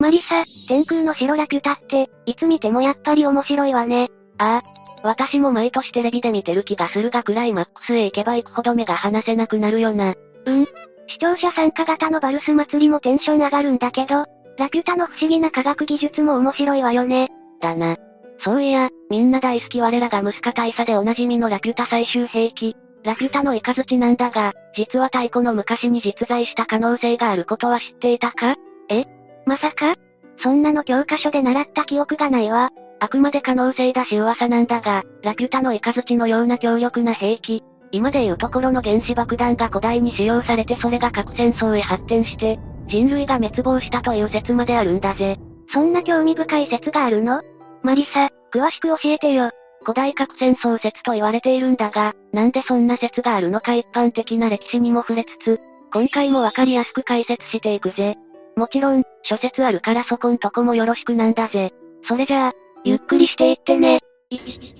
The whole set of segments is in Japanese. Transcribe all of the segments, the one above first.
マリサ、天空の城ラキュタって、いつ見てもやっぱり面白いわね。ああ。私も毎年テレビで見てる気がするがクライマックスへ行けば行くほど目が離せなくなるよな。うん。視聴者参加型のバルス祭りもテンション上がるんだけど、ラキュタの不思議な科学技術も面白いわよね。だな。そういや、みんな大好き我らがムスカ大佐でおなじみのラキュタ最終兵器。ラキュタのイカズチなんだが、実は太古の昔に実在した可能性があることは知っていたかえまさか？そんなの教科書で習った記憶がないわ。あくまで可能性だし噂なんだが、ラキュタのイカズチのような強力な兵器、今でいうところの原子爆弾が古代に使用されてそれが核戦争へ発展して、人類が滅亡したという説まであるんだぜ。そんな興味深い説があるの？マリサ、詳しく教えてよ。古代核戦争説と言われているんだが、なんでそんな説があるのか一般的な歴史にも触れつつ、今回もわかりやすく解説していくぜ。もちろん、諸説あるからそこんとこもよろしくなんだぜ。それじゃあ、ゆっくりしていってね。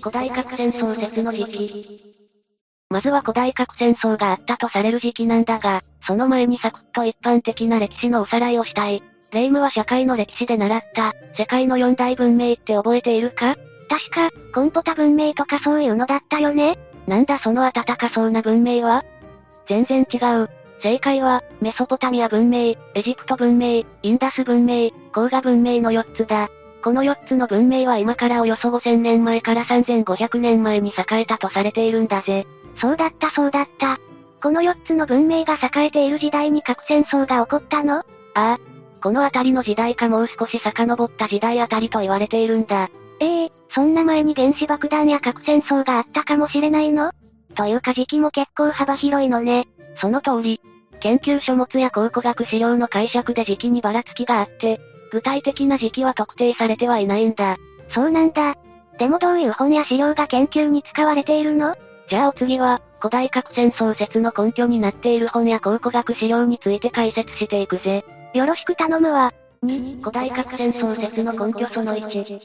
古代核戦争説の時期。まずは古代核戦争があったとされる時期なんだが、その前にサクッと一般的な歴史のおさらいをしたい。レイムは社会の歴史で習った、世界の四大文明って覚えているか？確か、コンポタ文明とかそういうのだったよねなんだその暖かそうな文明は？全然違う。正解は、メソポタミア文明、エジプト文明、インダス文明、黄河文明の4つだ。この4つの文明は今からおよそ5000年前から3500年前に栄えたとされているんだぜ。そうだったそうだった。この4つの文明が栄えている時代に核戦争が起こったの？ああ。この辺りの時代かもう少し遡った時代あたりと言われているんだ。ええー、そんな前に原子爆弾や核戦争があったかもしれないの？というか時期も結構幅広いのね。その通り。研究書物や考古学資料の解釈で時期にばらつきがあって、具体的な時期は特定されてはいないんだ。そうなんだ。でもどういう本や資料が研究に使われているの？じゃあお次は、古代核戦争説の根拠になっている本や考古学資料について解説していくぜ。よろしく頼むわ。2、古代核戦争説の根拠その1。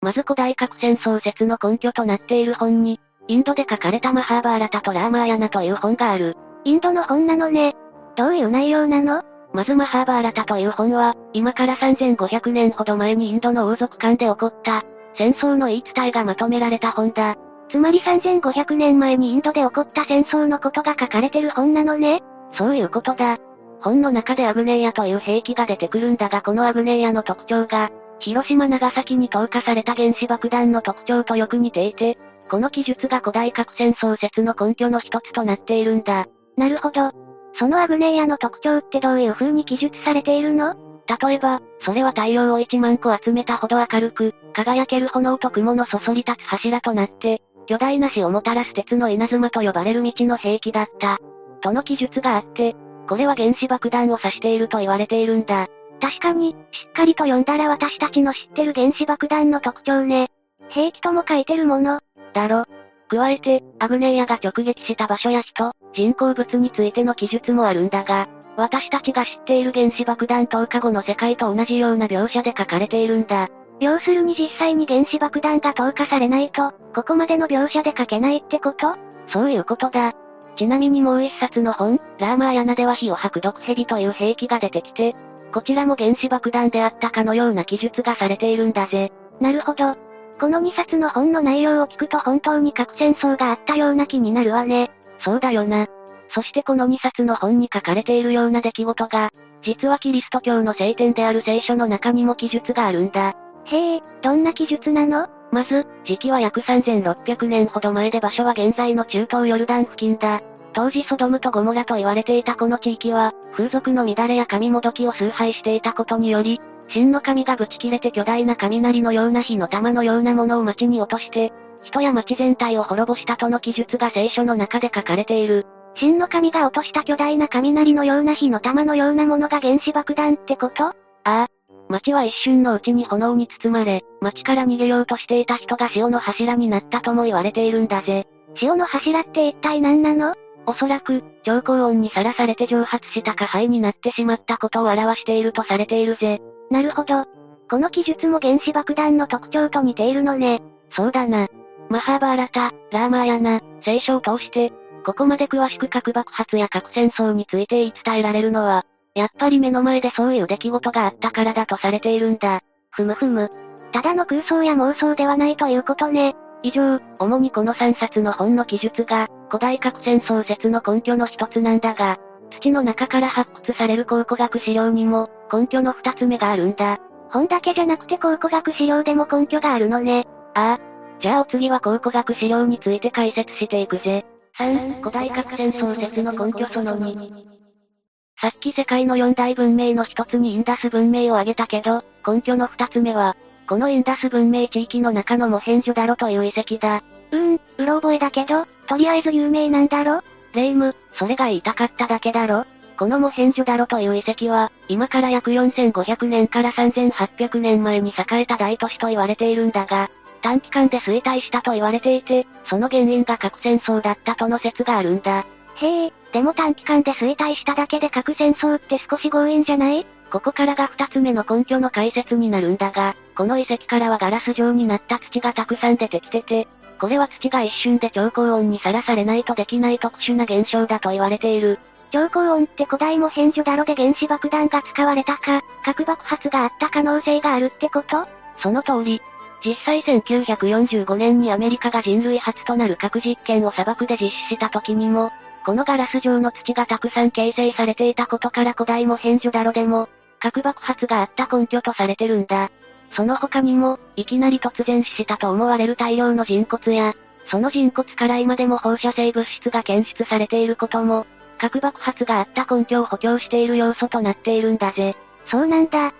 まず古代核戦争説の根拠となっている本に、インドで書かれたマハーバーラタとラーマーヤナという本がある。インドの本なのね。どういう内容なの？まずマハーバーラタという本は、今から3500年ほど前にインドの王族間で起こった、戦争の言い伝えがまとめられた本だ。つまり3500年前にインドで起こった戦争のことが書かれてる本なのね？そういうことだ。本の中でアグネイアという兵器が出てくるんだがこのアグネイアの特徴が、広島長崎に投下された原子爆弾の特徴とよく似ていて、この記述が古代核戦争説の根拠の一つとなっているんだ。なるほど。そのアグネイアの特徴ってどういう風に記述されているの？例えば、それは太陽を1万個集めたほど明るく、輝ける炎と雲のそそり立つ柱となって、巨大な死をもたらす鉄の稲妻と呼ばれる道の兵器だった。との記述があって、これは原子爆弾を指していると言われているんだ。確かに、しっかりと読んだら私たちの知ってる原子爆弾の特徴ね。兵器とも書いてるもの。だろ。加えて、アグネイアが直撃した場所や人、人工物についての記述もあるんだが、私たちが知っている原子爆弾投下後の世界と同じような描写で書かれているんだ。要するに実際に原子爆弾が投下されないと、ここまでの描写で書けないってこと？そういうことだ。ちなみにもう一冊の本、ラーマーヤナでは火を吐く毒蛇という兵器が出てきて、こちらも原子爆弾であったかのような記述がされているんだぜ。なるほど。この2冊の本の内容を聞くと本当に核戦争があったような気になるわね。そうだよな。そしてこの2冊の本に書かれているような出来事が、実はキリスト教の聖典である聖書の中にも記述があるんだ。へえ、どんな記述なの？まず、時期は約3600年ほど前で場所は現在の中東ヨルダン付近だ。当時ソドムとゴモラと言われていたこの地域は、風俗の乱れや神もどきを崇拝していたことにより、神の神がぶち切れて巨大な雷のような火の玉のようなものを街に落として、人や街全体を滅ぼしたとの記述が聖書の中で書かれている。神の神が落とした巨大な雷のような火の玉のようなものが原子爆弾ってこと？ああ、街は一瞬のうちに炎に包まれ、街から逃げようとしていた人が潮の柱になったとも言われているんだぜ。潮の柱って一体何なの？おそらく、超高温にさらされて蒸発したか灰になってしまったことを表しているとされているぜ。なるほど。この記述も原子爆弾の特徴と似ているのね。そうだな。マハーバーラタ、ラーマーヤナ、聖書を通して、ここまで詳しく核爆発や核戦争について言い伝えられるのは、やっぱり目の前でそういう出来事があったからだとされているんだ。ふむふむ。ただの空想や妄想ではないということね。以上、主にこの3冊の本の記述が、古代核戦争説の根拠の一つなんだが、土の中から発掘される考古学資料にも、根拠の二つ目があるんだ。本だけじゃなくて考古学資料でも根拠があるのね。ああ。じゃあお次は考古学資料について解説していくぜ。3、古代核戦争説の根拠その2。さっき世界の四大文明の一つにインダス文明を挙げたけど、根拠の二つ目は、このインダス文明地域の中のモヘンジョダロという遺跡だ。うーん、うろ覚えだけど、とりあえず有名なんだろ？レイム、それが言いたかっただけだろ？このモヘンジョダロという遺跡は、今から約4500年から3800年前に栄えた大都市と言われているんだが、短期間で衰退したと言われていて、その原因が核戦争だったとの説があるんだ。へえ、でも短期間で衰退しただけで核戦争って少し強引じゃない？ここからが二つ目の根拠の解説になるんだが、この遺跡からはガラス状になった土がたくさん出てきてて、これは土が一瞬で超高温にさらされないとできない特殊な現象だと言われている。超高温って古代も変所だろで原子爆弾が使われたか、核爆発があった可能性があるってこと？その通り。実際1945年にアメリカが人類初となる核実験を砂漠で実施した時にも、このガラス状の土がたくさん形成されていたことから古代も変所だろでも、核爆発があった根拠とされてるんだ。その他にも、いきなり突然死したと思われる大量の人骨や、その人骨から今でも放射性物質が検出されていることも、核爆発があった根拠を補強している要素となっているんだぜ。そうなんだ。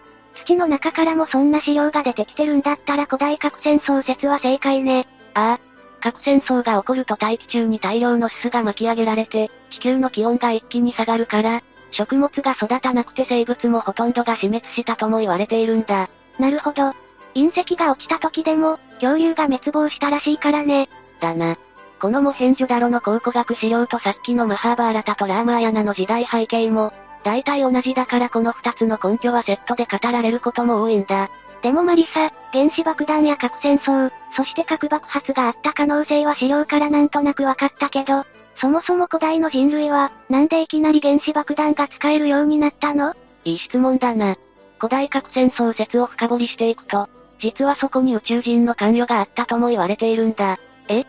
土の中からもそんな資料が出てきてるんだったら古代核戦争説は正解ね。ああ。核戦争が起こると大気中に大量のすすが巻き上げられて、地球の気温が一気に下がるから、食物が育たなくて生物もほとんどが死滅したとも言われているんだ。なるほど。隕石が落ちた時でも、恐竜が滅亡したらしいからね。だな。このモヘンジョダロの考古学資料とさっきのマハーバーラタとラーマーヤナの時代背景も、大体同じだからこの二つの根拠はセットで語られることも多いんだ。でもマリサ、原子爆弾や核戦争、そして核爆発があった可能性は資料からなんとなく分かったけど、そもそも古代の人類は、なんでいきなり原子爆弾が使えるようになったの？いい質問だな。古代核戦争説を深掘りしていくと、実はそこに宇宙人の関与があったとも言われているんだ。え？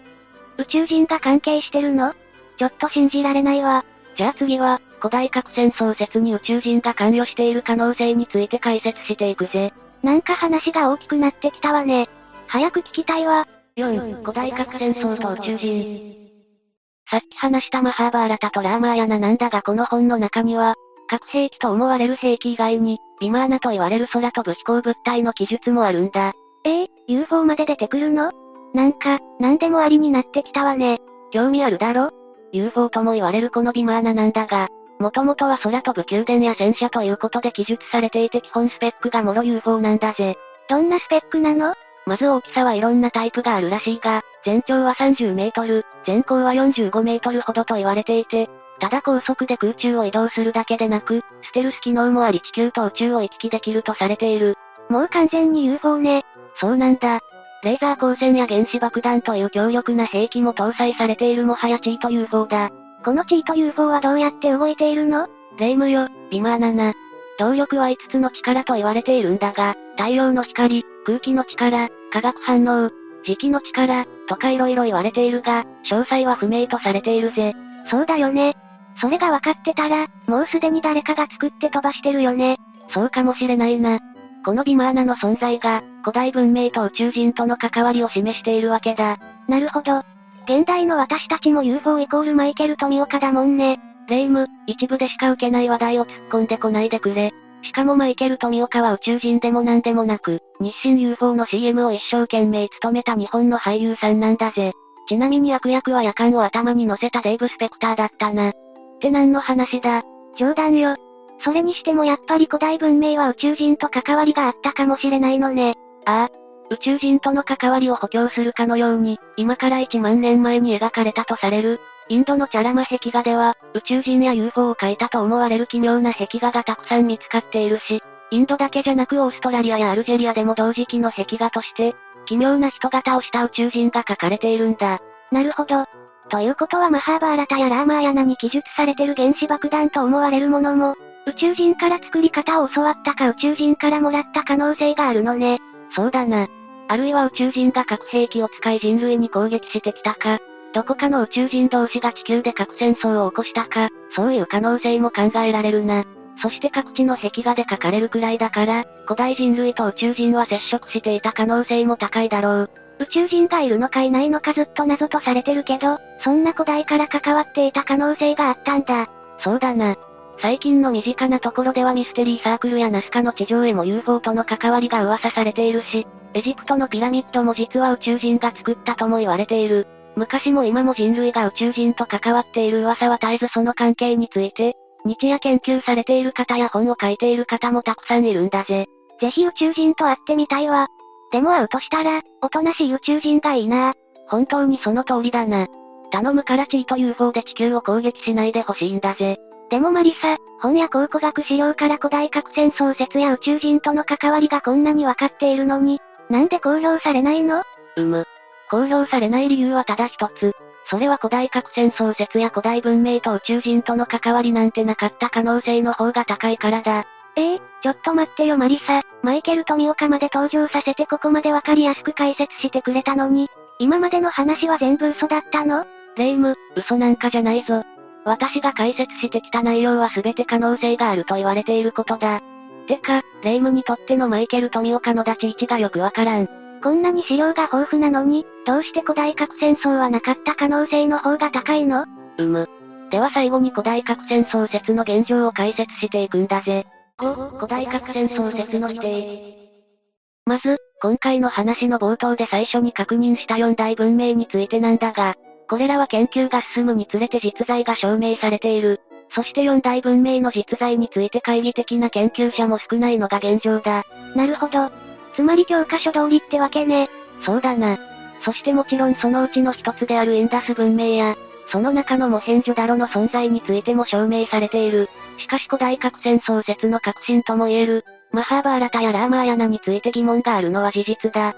宇宙人が関係してるの？ちょっと信じられないわ。じゃあ次は、古代核戦争説に宇宙人が関与している可能性について解説していくぜ。なんか話が大きくなってきたわね。早く聞きたいわ。4、古代核戦争と宇宙人。さっき話したマハーバーラタとラーマーヤナなんだがこの本の中には、核兵器と思われる兵器以外に、ビマーナと言われる空飛ぶ飛行物体の記述もあるんだ。えー、UFO まで出てくるの？なんか、なんでもありになってきたわね。興味あるだろ ?UFO とも言われるこのビマーナなんだが、もともとは空飛ぶ宮殿や戦車ということで記述されていて基本スペックがもろ UFO なんだぜ。どんなスペックなの？まず大きさはいろんなタイプがあるらしいが、全長は30メートル、全高は45メートルほどと言われていて、ただ高速で空中を移動するだけでなく、ステルス機能もあり地球と宇宙を行き来できるとされている。もう完全に UFO ね。そうなんだ。レーザー光線や原子爆弾という強力な兵器も搭載されているもはやチート UFO だ。このチート UFO はどうやって動いているの？レイムよ、ビマーナナ。動力は5つの力と言われているんだが、太陽の光、空気の力、化学反応、磁気の力、とか色々言われているが、詳細は不明とされているぜ。そうだよね。それが分かってたら、もうすでに誰かが作って飛ばしてるよね。そうかもしれないな。このビマーナの存在が、古代文明と宇宙人との関わりを示しているわけだ。なるほど。現代の私たちも UFO イコールマイケル富岡だもんね。レイム、一部でしか受けない話題を突っ込んでこないでくれ。しかもマイケル富岡は宇宙人でも何でもなく、日清 UFO の CM を一生懸命務めた日本の俳優さんなんだぜ。ちなみに悪役は夜間を頭に乗せたデイブ・スペクターだったな。って何の話だ冗談よ。それにしてもやっぱり古代文明は宇宙人と関わりがあったかもしれないのね。ああ。宇宙人との関わりを補強するかのように、今から1万年前に描かれたとされる、インドのチャラマ壁画では、宇宙人や UFO を描いたと思われる奇妙な壁画がたくさん見つかっているし、インドだけじゃなくオーストラリアやアルジェリアでも同時期の壁画として、奇妙な人型をした宇宙人が描かれているんだ。なるほど。ということはマハーバーラタやラーマーヤナに記述されてる原子爆弾と思われるものも、宇宙人から作り方を教わったか宇宙人からもらった可能性があるのね。そうだな。あるいは宇宙人が核兵器を使い人類に攻撃してきたか、どこかの宇宙人同士が地球で核戦争を起こしたか、そういう可能性も考えられるな。そして各地の壁画で書かれるくらいだから、古代人類と宇宙人は接触していた可能性も高いだろう。宇宙人がいるのかいないのかずっと謎とされてるけど、そんな古代から関わっていた可能性があったんだ。そうだな。最近の身近なところではミステリーサークルやナスカの地上へも UFO との関わりが噂されているし、エジプトのピラミッドも実は宇宙人が作ったとも言われている。昔も今も人類が宇宙人と関わっている噂は絶えずその関係について、日夜研究されている方や本を書いている方もたくさんいるんだぜ。ぜひ宇宙人と会ってみたいわ。でも会うとしたら、おとなしい宇宙人がいいな。本当にその通りだな。頼むからチート UFO で地球を攻撃しないでほしいんだぜ。でもマリサ、本や考古学資料から古代核戦争説や宇宙人との関わりがこんなにわかっているのに、なんで公表されないの？うむ。公表されない理由はただ一つ。それは古代核戦争説や古代文明と宇宙人との関わりなんてなかった可能性の方が高いからだ。ええー、ちょっと待ってよマリサ。マイケル富岡まで登場させてここまでわかりやすく解説してくれたのに、今までの話は全部嘘だったの？レイム、嘘なんかじゃないぞ。私が解説してきた内容は全て可能性があると言われていることだ。てか、レイムにとってのマイケル富岡の立ち位置がよくわからん。こんなに資料が豊富なのに、どうして古代核戦争はなかった可能性の方が高いの？うむ。では最後に古代核戦争説の現状を解説していくんだぜ。5、古代核戦争説の否定。まず、今回の話の冒頭で最初に確認した四大文明についてなんだが、これらは研究が進むにつれて実在が証明されている。そして四大文明の実在について懐疑的な研究者も少ないのが現状だ。なるほど。つまり教科書通りってわけね。そうだな。そしてもちろんそのうちの一つであるインダス文明や、その中のモヘンジョダロの存在についても証明されている。しかし古代核戦争説の革新とも言える、マハーバーラタやラーマーヤナについて疑問があるのは事実だ。ん？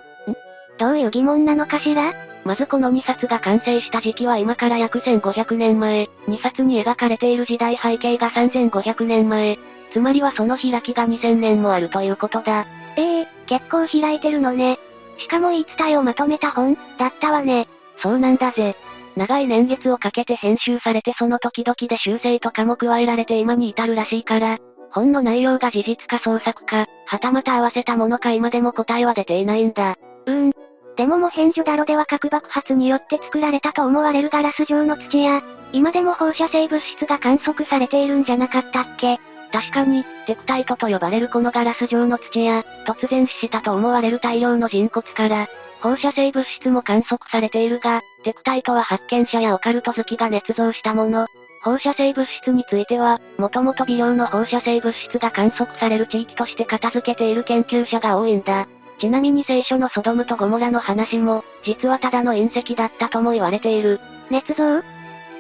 どういう疑問なのかしら？まずこの2冊が完成した時期は今から約1500年前、2冊に描かれている時代背景が3500年前、つまりはその開きが2000年もあるということだ。ええー、結構開いてるのね。しかも言い伝えをまとめた本、だったわね。そうなんだぜ。長い年月をかけて編集されてその時々で修正とかも加えられて今に至るらしいから、本の内容が事実か創作か、はたまた合わせたものか今でも答えは出ていないんだ。うーん。でもモヘンジョダロでは核爆発によって作られたと思われるガラス状の土や、今でも放射性物質が観測されているんじゃなかったっけ？確かに、テクタイトと呼ばれるこのガラス状の土や、突然死したと思われる大量の人骨から、放射性物質も観測されているが、テクタイトは発見者やオカルト好きが捏造したもの。放射性物質については、もともと微量の放射性物質が観測される地域として片付けている研究者が多いんだ。ちなみに聖書のソドムとゴモラの話も、実はただの隕石だったとも言われている。捏造？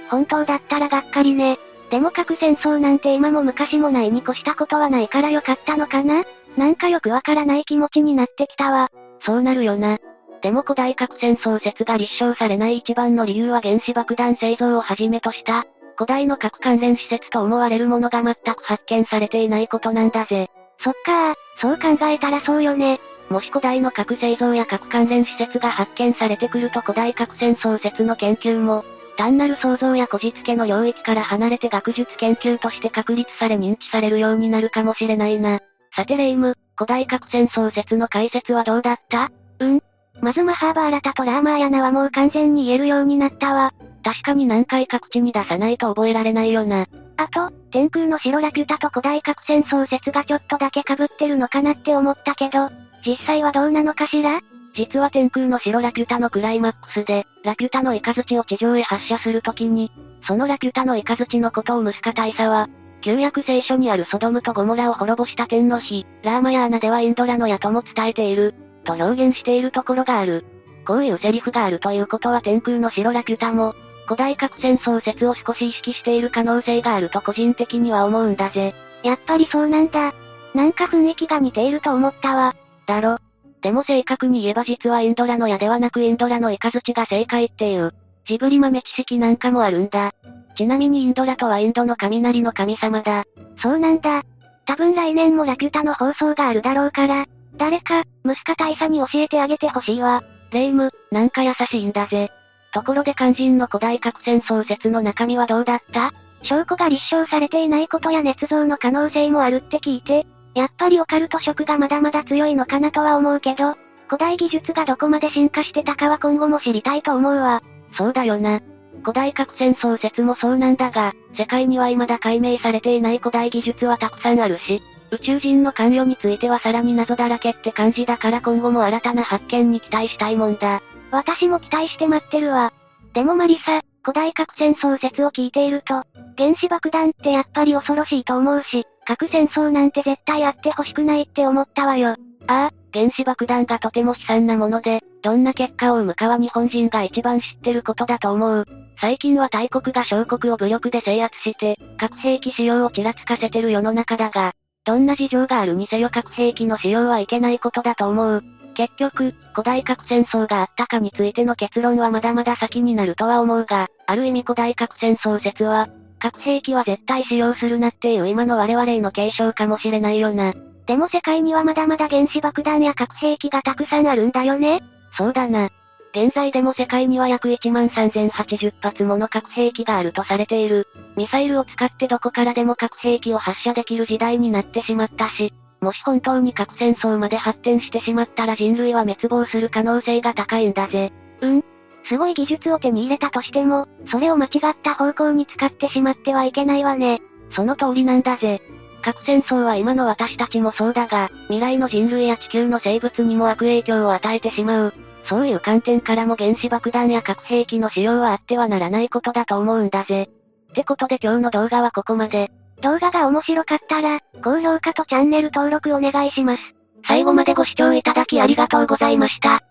本当だったらがっかりね。でも核戦争なんて今も昔もないに越したことはないからよかったのかな？なんかよくわからない気持ちになってきたわ。そうなるよな。でも古代核戦争説が立証されない一番の理由は原子爆弾製造をはじめとした、古代の核関連施設と思われるものが全く発見されていないことなんだぜ。そっかー、そう考えたらそうよね。もし古代の核製造や核関連施設が発見されてくると古代核戦争説の研究も、単なる想像やこじつけの領域から離れて学術研究として確立され認知されるようになるかもしれないな。さてレイム、古代核戦争説の解説はどうだった？うん。まずマハーバーラタとラーマーヤナはもう完全に言えるようになったわ。確かに何回か口に出さないと覚えられないよな。あと、天空の城ラピュタと古代核戦争説がちょっとだけ被ってるのかなって思ったけど、実際はどうなのかしら？実は天空の城ラピュタのクライマックスで、ラピュタのイカズチを地上へ発射するときに、そのラピュタのイカズチのことをムスカ大佐は、旧約聖書にあるソドムとゴモラを滅ぼした天の日、ラーマヤーナではインドラの矢とも伝えている、と表現しているところがある。こういうセリフがあるということは天空の城ラピュタも、古代核戦争説を少し意識している可能性があると個人的には思うんだぜ。やっぱりそうなんだ。なんか雰囲気が似ていると思ったわ。だろ。でも正確に言えば実はインドラの矢ではなくインドラのイカズチが正解っていう、ジブリ豆知識なんかもあるんだ。ちなみにインドラとはインドの雷の神様だ。そうなんだ。多分来年もラピュタの放送があるだろうから、誰か、ムスカ大佐に教えてあげてほしいわ。レイム、なんか優しいんだぜ。ところで肝心の古代核戦争説の中身はどうだった？証拠が立証されていないことや捏造の可能性もあるって聞いて、やっぱりオカルト色がまだまだ強いのかなとは思うけど、古代技術がどこまで進化してたかは今後も知りたいと思うわ。そうだよな。古代核戦争説もそうなんだが、世界には未だ解明されていない古代技術はたくさんあるし、宇宙人の関与についてはさらに謎だらけって感じだから今後も新たな発見に期待したいもんだ。私も期待して待ってるわ。でもマリサ、古代核戦争説を聞いていると、原子爆弾ってやっぱり恐ろしいと思うし、核戦争なんて絶対あってほしくないって思ったわよ。ああ、原子爆弾がとても悲惨なもので、どんな結果を生むかは日本人が一番知ってることだと思う。最近は大国が小国を武力で制圧して、核兵器使用をちらつかせてる世の中だが、どんな事情があるにせよ核兵器の使用はいけないことだと思う。結局、古代核戦争があったかについての結論はまだまだ先になるとは思うが、ある意味古代核戦争説は、核兵器は絶対使用するなっていう今の我々への継承かもしれないよな。でも世界にはまだまだ原子爆弾や核兵器がたくさんあるんだよねそうだな。現在でも世界には約1万3080発もの核兵器があるとされている。ミサイルを使ってどこからでも核兵器を発射できる時代になってしまったし、もし本当に核戦争まで発展してしまったら人類は滅亡する可能性が高いんだぜ。うん。すごい技術を手に入れたとしても、それを間違った方向に使ってしまってはいけないわね。その通りなんだぜ。核戦争は今の私たちもそうだが、未来の人類や地球の生物にも悪影響を与えてしまう。そういう観点からも原子爆弾や核兵器の使用はあってはならないことだと思うんだぜ。ってことで今日の動画はここまで。動画が面白かったら、高評価とチャンネル登録お願いします。最後までご視聴いただきありがとうございました。